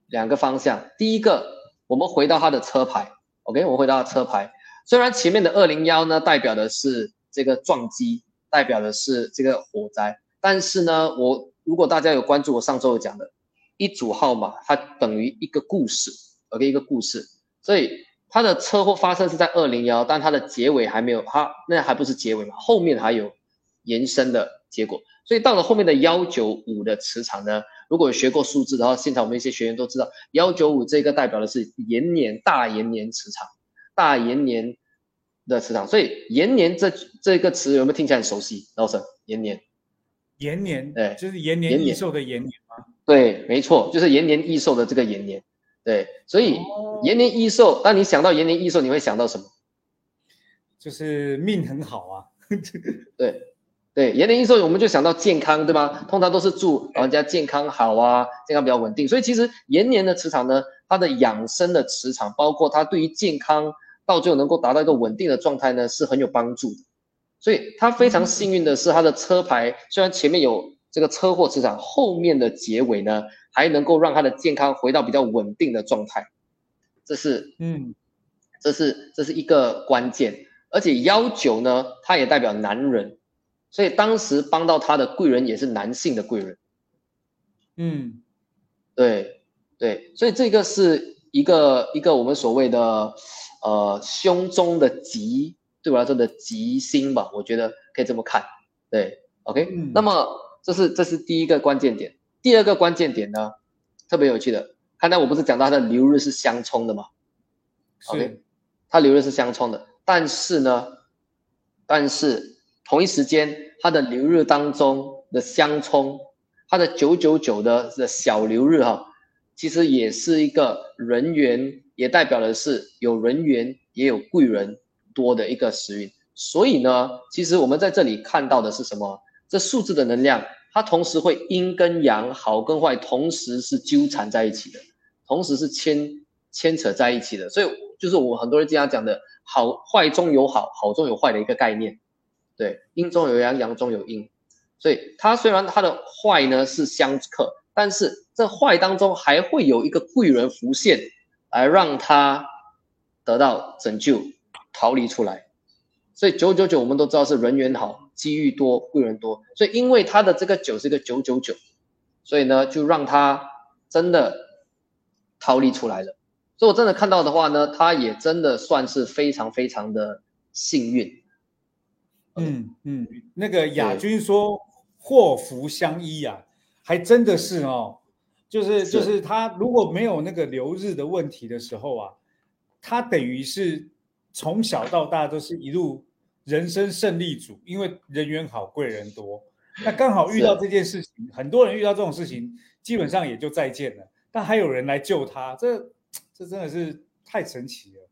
两个方向，第一个我们回到它的车牌。OK，我回到车牌。虽然前面的二零幺呢，代表的是这个撞击，代表的是这个火灾，但是呢，我如果大家有关注我上周有讲的，一组号码它等于一个故事，OK，一个故事。所以它的车祸发生是在二零幺，但它的结尾还没有，它那还不是结尾嘛，后面还有延伸的结果。所以到了后面的幺九五的磁场呢，如果有学过数字的话，现场我们一些学员都知道，幺九五这个代表的是延年大延年磁场，大延年的磁场。所以延年这这个词有没有听起来很熟悉？老沈，延年，延年，对就是延年益寿的延年吗？对，没错，就是延年益寿的这个延年。对，所以延年益寿，当你想到延年益寿，你会想到什么？就是命很好啊。<laughs> 对。对延年益寿，我们就想到健康，对吗？通常都是祝老人家健康好啊，健康比较稳定。所以其实延年的磁场呢，它的养生的磁场，包括它对于健康到最后能够达到一个稳定的状态呢，是很有帮助的。所以他非常幸运的是，他的车牌虽然前面有这个车祸磁场，后面的结尾呢，还能够让他的健康回到比较稳定的状态。这是嗯，这是这是一个关键。而且幺九呢，它也代表男人。所以当时帮到他的贵人也是男性的贵人，嗯，对对，所以这个是一个一个我们所谓的呃胸中的吉，对我来说的吉星吧，我觉得可以这么看，对，OK，那么这是这是第一个关键点，第二个关键点呢，特别有趣的，刚才我不是讲到它的流日是相冲的吗？OK，它流日是相冲的，但是呢，但是。同一时间，它的流日当中的相冲，它的九九九的的小流日哈，其实也是一个人缘，也代表的是有人缘，也有贵人多的一个时运。所以呢，其实我们在这里看到的是什么？这数字的能量，它同时会阴跟阳，好跟坏，同时是纠缠在一起的，同时是牵牵扯在一起的。所以就是我很多人经常讲的，好坏中有好，好中有坏的一个概念。对，阴中有阳，阳中有阴，所以它虽然它的坏呢是相克，但是这坏当中还会有一个贵人浮现，来让他得到拯救，逃离出来。所以九九九我们都知道是人缘好，机遇多，贵人多。所以因为他的这个九是一个九九九，所以呢就让他真的逃离出来了。所以我真的看到的话呢，他也真的算是非常非常的幸运。嗯嗯，那个亚军说祸福相依啊，还真的是哦，就是就是他如果没有那个留日的问题的时候啊，他等于是从小到大都是一路人生胜利组，因为人缘好，贵人多。<laughs> 那刚好遇到这件事情，很多人遇到这种事情，基本上也就再见了。但还有人来救他，这这真的是太神奇了。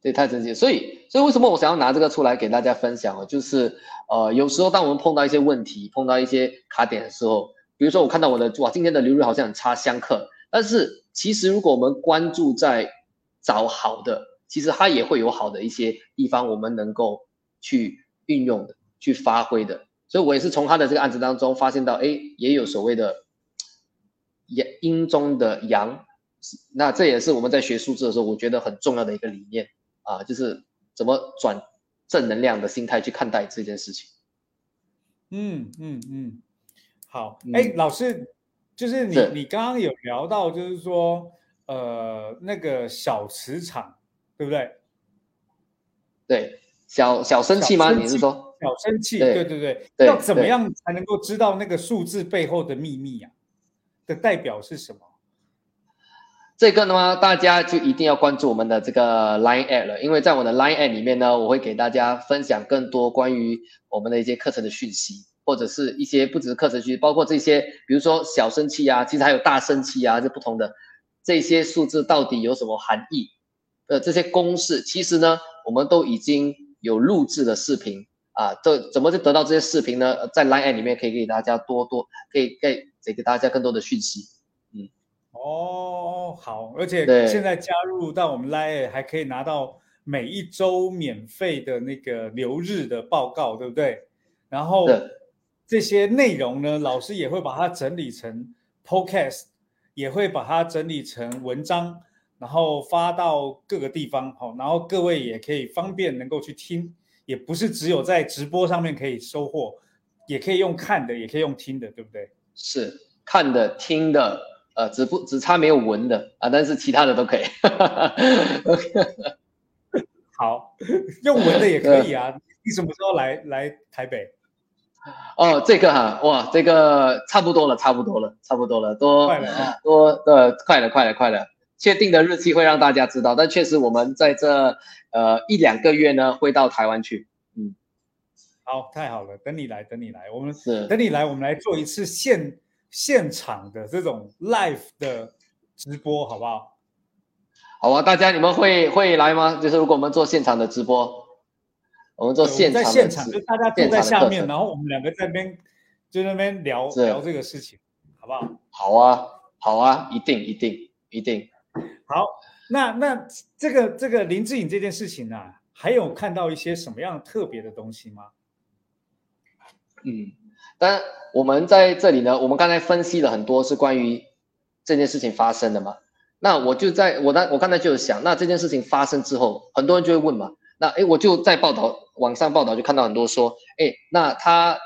对，太神奇。所以，所以为什么我想要拿这个出来给大家分享哦？就是，呃，有时候当我们碰到一些问题、碰到一些卡点的时候，比如说我看到我的哇，今天的流入好像很差，相克。但是其实如果我们关注在找好的，其实它也会有好的一些地方，我们能够去运用的、去发挥的。所以我也是从他的这个案子当中发现到，哎，也有所谓的阳阴中的阳，那这也是我们在学数字的时候，我觉得很重要的一个理念。啊，就是怎么转正能量的心态去看待这件事情。嗯嗯嗯，好，哎，老师，就是你你刚刚有聊到，就是说，呃，那个小磁场，对不对？对，小小生气吗？你是说小生气？对对对，要怎么样才能够知道那个数字背后的秘密呀？的代表是什么？这个呢，大家就一定要关注我们的这个 Line App 了，因为在我的 Line App 里面呢，我会给大家分享更多关于我们的一些课程的讯息。或者是一些不只是课程区，包括这些，比如说小生气啊，其实还有大生气啊，这不同的这些数字到底有什么含义？呃，这些公式其实呢，我们都已经有录制的视频啊，这怎么就得到这些视频呢？在 Line 里面可以给大家多多，可以给给给大家更多的讯息。嗯，哦，好，而且对现在加入到我们 Line 还可以拿到每一周免费的那个留日的报告，对不对？然后这些内容呢，老师也会把它整理成 Podcast，也会把它整理成文章，然后发到各个地方，好，然后各位也可以方便能够去听，也不是只有在直播上面可以收获，也可以用看的，也可以用听的，对不对？是看的、听的，呃，只不只差没有闻的啊，但是其他的都可以。<laughs> 好，用文的也可以啊。<laughs> 你什么时候来来台北？哦，这个哈，哇，这个差不多了，差不多了，差不多了，多快了啊！多呃，快了，快了，快了。确定的日期会让大家知道，但确实我们在这呃一两个月呢会到台湾去。嗯，好，太好了，等你来，等你来，我们是等你来，我们来做一次现现场的这种 live 的直播，好不好？好啊，大家你们会会来吗？就是如果我们做现场的直播，我们做现场的在现场，就大家坐在下面，然后我们两个在那边就在那边聊聊这个事情，好不好？好啊，好啊，一定一定一定。好，那那这个这个林志颖这件事情啊，还有看到一些什么样特别的东西吗？嗯，但我们在这里呢，我们刚才分析了很多是关于这件事情发生的嘛。那我就在我刚我刚才就有想，那这件事情发生之后，很多人就会问嘛，那诶，我就在报道网上报道就看到很多说，诶，那他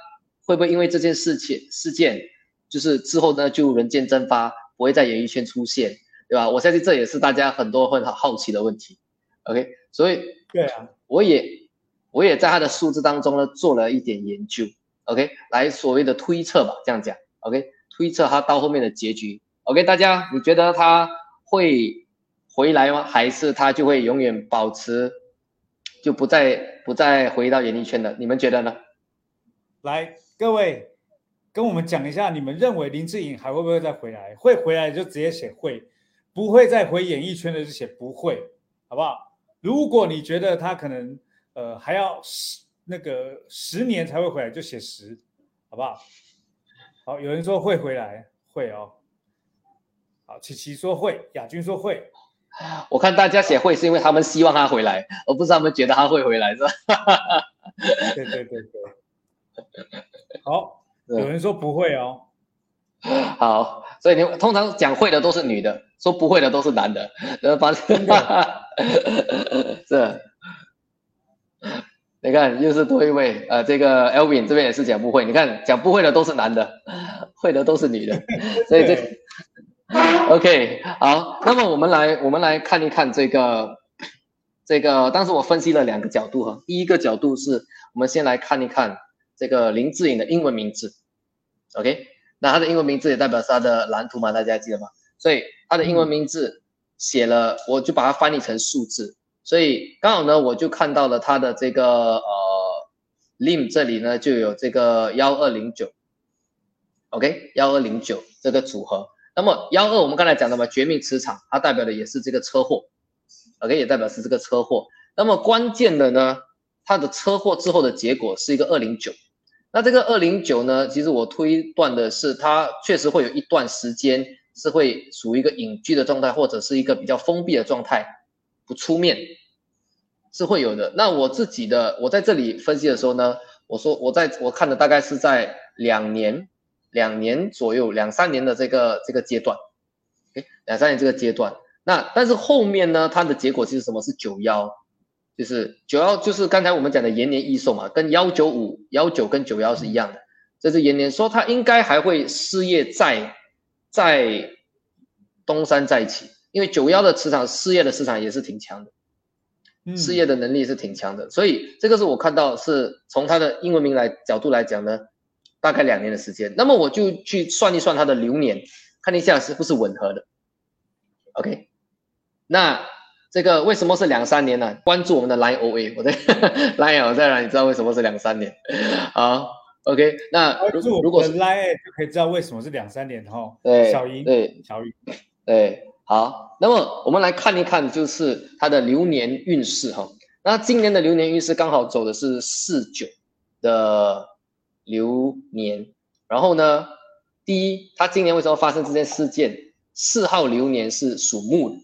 会不会因为这件事情事件，就是之后呢就人间蒸发，不会在演艺圈出现，对吧？我相信这也是大家很多会很好奇的问题。OK，所以对啊，我也我也在他的数字当中呢做了一点研究，OK，来所谓的推测吧，这样讲，OK，推测他到后面的结局，OK，大家你觉得他会回来吗？还是他就会永远保持就不再不再回到演艺圈的？你们觉得呢？来，各位跟我们讲一下，你们认为林志颖还会不会再回来？会回来就直接写会，不会再回演艺圈的就写不会，好不好？如果你觉得他可能呃还要十那个十年才会回来，就写十，好不好？好，有人说会回来，会哦。好，琪琪说会，亚军说会，我看大家写会是因为他们希望他回来，而不是他们觉得他会回来，是吧？对对对对。好，有人说不会哦。<laughs> 好，所以你通常讲会的都是女的，说不会的都是男的，呃，反正 <laughs> 是，你看又是多一位，呃，这个 Elvin 这边也是讲不会，你看讲不会的都是男的，会的都是女的，所以这 <laughs> OK 好，那么我们来我们来看一看这个这个，当时我分析了两个角度哈，第一个角度是我们先来看一看这个林志颖的英文名字，OK。那他的英文名字也代表是他的蓝图嘛，大家记得吗？所以他的英文名字写了，我就把它翻译成数字。所以刚好呢，我就看到了他的这个呃 lim 这里呢就有这个幺二零九，OK，幺二零九这个组合。那么幺二我们刚才讲的嘛，绝命磁场，它代表的也是这个车祸，OK，也代表是这个车祸。那么关键的呢，它的车祸之后的结果是一个二零九。那这个二零九呢，其实我推断的是，它确实会有一段时间是会属于一个隐居的状态，或者是一个比较封闭的状态，不出面，是会有的。那我自己的，我在这里分析的时候呢，我说我在我看的大概是在两年、两年左右、两三年的这个这个阶段，哎，两三年这个阶段。那但是后面呢，它的结果其实什么是九幺？就是九幺，就是刚才我们讲的延年益寿嘛，跟幺九五、幺九跟九幺是一样的。这是延年说他应该还会事业再再东山再起，因为九幺的磁场事业的磁场也是挺强的，嗯事业的能力是挺强的，所以这个是我看到是从他的英文名来角度来讲呢，大概两年的时间。那么我就去算一算他的流年，看一下是不是吻合的。OK，那。这个为什么是两三年呢？关注我们的 Line OA，我在 <laughs> Line 我在哪你知道为什么是两三年。好，OK，那如如如果是 Line 就可以知道为什么是两三年哈。对小英对小雨，对，好，那么我们来看一看，就是它的流年运势哈。那今年的流年运势刚好走的是四九的流年，然后呢，第一，它今年为什么发生这件事件？四号流年是属木的，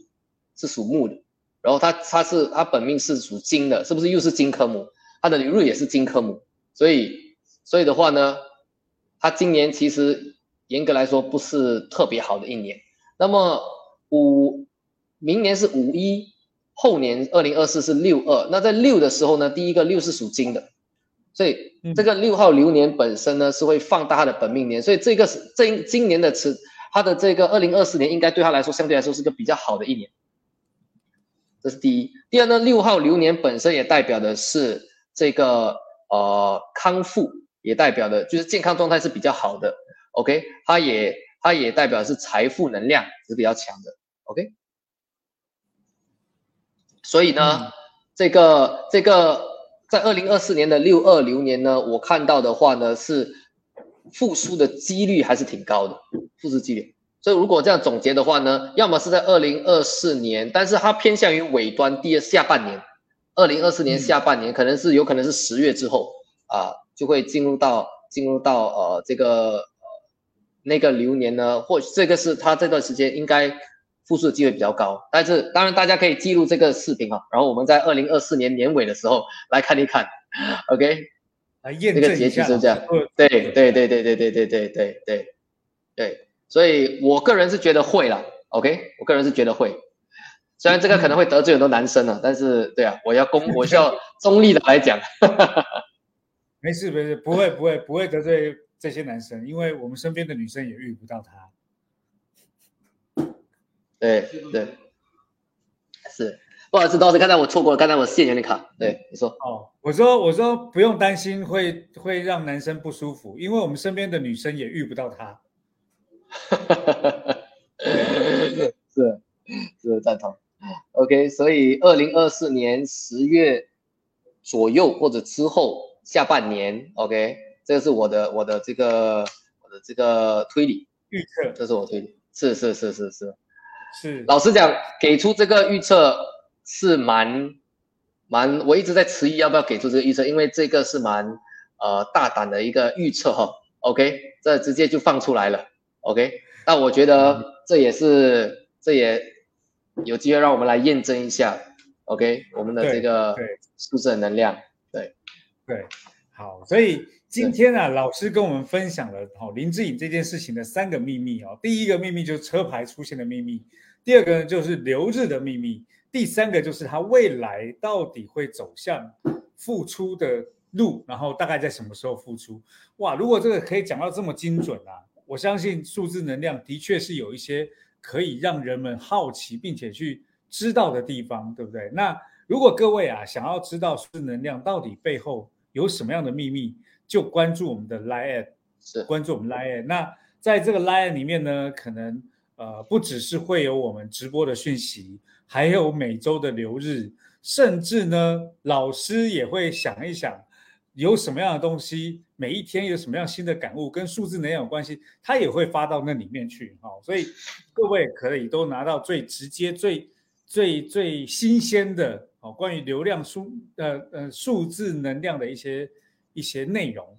是属木的，然后他他是他本命是属金的，是不是又是金科目？他的流日也是金科目，所以所以的话呢，他今年其实严格来说不是特别好的一年。那么五明年是五一，后年二零二四是六二。那在六的时候呢，第一个六是属金的，所以这个六号流年本身呢是会放大他的本命年，所以这个是这今年的词，他的这个二零二四年应该对他来说相对来说是个比较好的一年。这是第一。第二呢，六号流年本身也代表的是这个呃康复，也代表的就是健康状态是比较好的。OK，它也它也代表是财富能量是比较强的。OK，所以呢，这个这个在二零二四年的六二流年呢，我看到的话呢是复苏的几率还是挺高的，复苏几率。所以如果这样总结的话呢，要么是在二零二四年，但是它偏向于尾端第二下半年，二零二四年下半年可能是有可能是十月之后啊，就会进入到进入到呃这个呃那个流年呢，或这个是它这段时间应该复苏的机会比较高。但是当然大家可以记录这个视频啊，然后我们在二零二四年年尾的时候来看一看，<laughs> OK，来验这个结局是这样，对对对对对对对对对对对。所以我个人是觉得会了，OK，我个人是觉得会，虽然这个可能会得罪很多男生了，但是对啊，我要公，我需要中立的来讲，<laughs> 没事没事，不会不会不会得罪这些男生，因为我们身边的女生也遇不到他。对对，是，不好意思，老师，刚才我错过了，刚才我视线有点卡，对，你说。哦，我说我说不用担心会会让男生不舒服，因为我们身边的女生也遇不到他。哈哈哈是是是赞同，OK，所以二零二四年十月左右或者之后下半年，OK，这个是我的我的这个我的这个推理预测，这是我推理，是是是是是是，老实讲，给出这个预测是蛮蛮，我一直在迟疑要不要给出这个预测，因为这个是蛮呃大胆的一个预测哈，OK，这直接就放出来了。OK，那我觉得这也是，这也有机会让我们来验证一下。OK，我们的这个数字能量，对，对，好，所以今天啊，老师跟我们分享了哦林志颖这件事情的三个秘密哦。第一个秘密就是车牌出现的秘密，第二个呢就是留日的秘密，第三个就是他未来到底会走向付出的路，然后大概在什么时候付出？哇，如果这个可以讲到这么精准啊！我相信数字能量的确是有一些可以让人们好奇并且去知道的地方，对不对？那如果各位啊想要知道数字能量到底背后有什么样的秘密，就关注我们的 Line，是关注我们 Line。那在这个 Line 里面呢，可能呃不只是会有我们直播的讯息，还有每周的流日，甚至呢老师也会想一想。有什么样的东西，每一天有什么样新的感悟，跟数字能量有关系，它也会发到那里面去。好，所以各位可以都拿到最直接、最最最新鲜的哦，关于流量数呃呃数字能量的一些一些内容。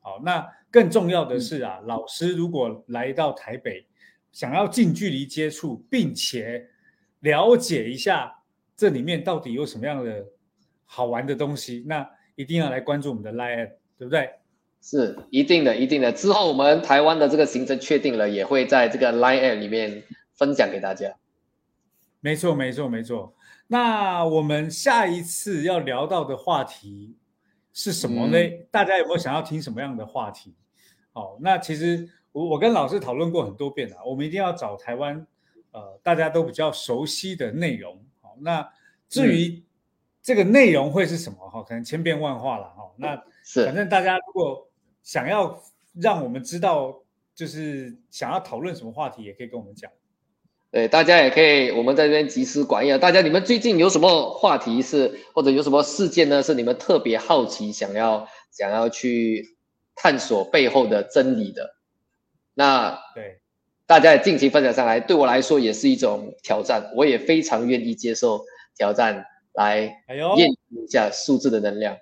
好，那更重要的是啊，老师如果来到台北，想要近距离接触，并且了解一下这里面到底有什么样的好玩的东西，那。一定要来关注我们的 Line，对不对？是一定的，一定的。之后我们台湾的这个行程确定了，也会在这个 Line 里面分享给大家。没错，没错，没错。那我们下一次要聊到的话题是什么呢？大家有没有想要听什么样的话题？好，那其实我我跟老师讨论过很多遍了，我们一定要找台湾呃大家都比较熟悉的内容。好，那至于。这个内容会是什么哈？可能千变万化了哈。那是反正大家如果想要让我们知道，就是想要讨论什么话题，也可以跟我们讲。对，大家也可以，我们在这边集思广益啊。大家你们最近有什么话题是，或者有什么事件呢？是你们特别好奇，想要想要去探索背后的真理的。那对，大家也尽情分享上来，对我来说也是一种挑战，我也非常愿意接受挑战，来验证一下数字的能量。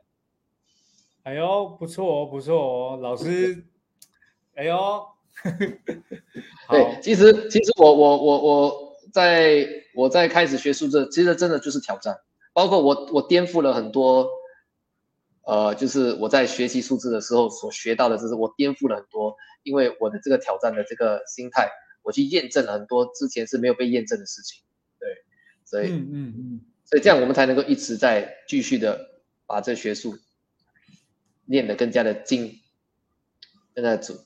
哎呦，不错哦，不错哦，老师，<laughs> 哎呦，<laughs> 对，其实其实我我我我在我在开始学数字，其实真的就是挑战，包括我我颠覆了很多，呃，就是我在学习数字的时候所学到的知识，我颠覆了很多，因为我的这个挑战的这个心态，我去验证了很多之前是没有被验证的事情，对，所以嗯嗯嗯，所以这样我们才能够一直在继续的把这学术练得更加的精，更加的准。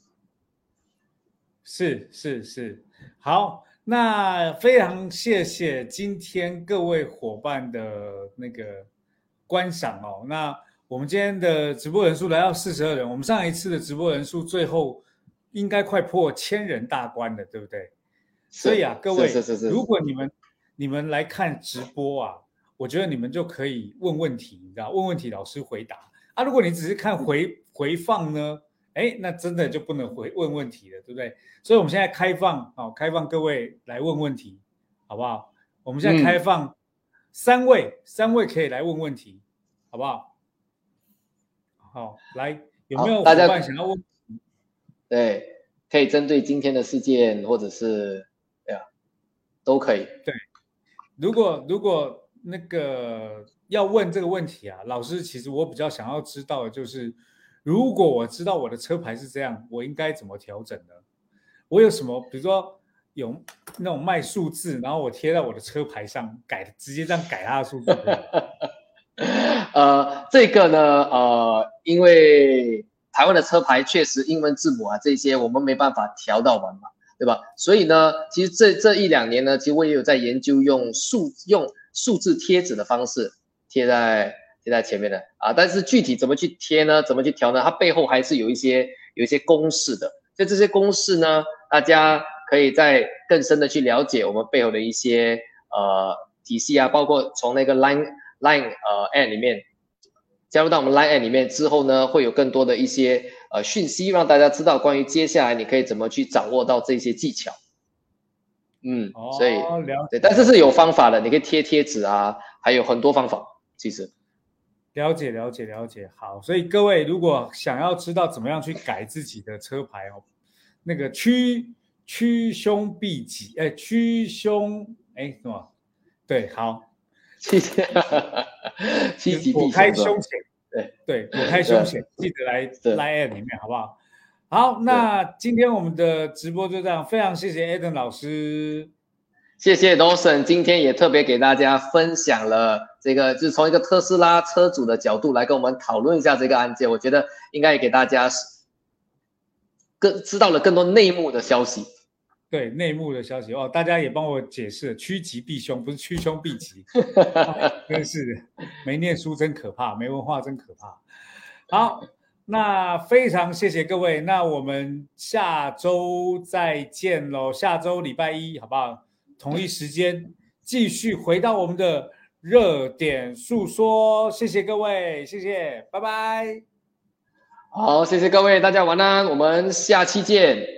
是是是，好，那非常谢谢今天各位伙伴的那个观赏哦。那我们今天的直播人数来到四十二人，我们上一次的直播人数最后应该快破千人大关了，对不对？所以啊，各位，是是是是如果你们你们来看直播啊，我觉得你们就可以问问题，你知道，问问题老师回答啊。如果你只是看回回放呢，哎，那真的就不能回问问题了，对不对？所以我们现在开放，好、开放各位来问问题，好不好？我们现在开放三位，三位可以来问问题，好不好？好，来，有没有伙伴想要问？对，可以针对今天的事件，或者是对啊，都可以。对如果如果那个要问这个问题啊，老师，其实我比较想要知道的就是，如果我知道我的车牌是这样，我应该怎么调整呢？我有什么，比如说有那种卖数字，然后我贴在我的车牌上改，直接这样改它的数字。<laughs> 呃，这个呢，呃，因为台湾的车牌确实英文字母啊这些我们没办法调到完嘛，对吧？所以呢，其实这这一两年呢，其实我也有在研究用数用数字贴纸的方式贴在贴在前面的啊，但是具体怎么去贴呢？怎么去调呢？它背后还是有一些有一些公式的。所以这些公式呢，大家可以再更深的去了解我们背后的一些呃体系啊，包括从那个 Line Line 呃 N 里面加入到我们 Line N 里面之后呢，会有更多的一些呃讯息，让大家知道关于接下来你可以怎么去掌握到这些技巧。嗯，所以对，但是是有方法的，你可以贴贴纸啊，还有很多方法，其实。了解了解了解，好，所以各位如果想要知道怎么样去改自己的车牌哦，那个趋趋凶避吉，哎，趋凶，哎，什么？对，好，<laughs> 七七级躲避凶是吧开凶险，对对，躲开凶险，记得来对来里面，好不好？好，那今天我们的直播就这样，非常谢谢 Eden 老师。谢谢 Dawson，今天也特别给大家分享了这个，就是从一个特斯拉车主的角度来跟我们讨论一下这个案件，我觉得应该也给大家更知道了更多内幕的消息。对内幕的消息哦，大家也帮我解释了，趋吉避凶，不是趋凶避吉，<laughs> 啊真是没念书真可怕，没文化真可怕。好，那非常谢谢各位，那我们下周再见喽，下周礼拜一好不好？同一时间继续回到我们的热点诉说，谢谢各位，谢谢，拜拜。好，谢谢各位，大家晚安，我们下期见。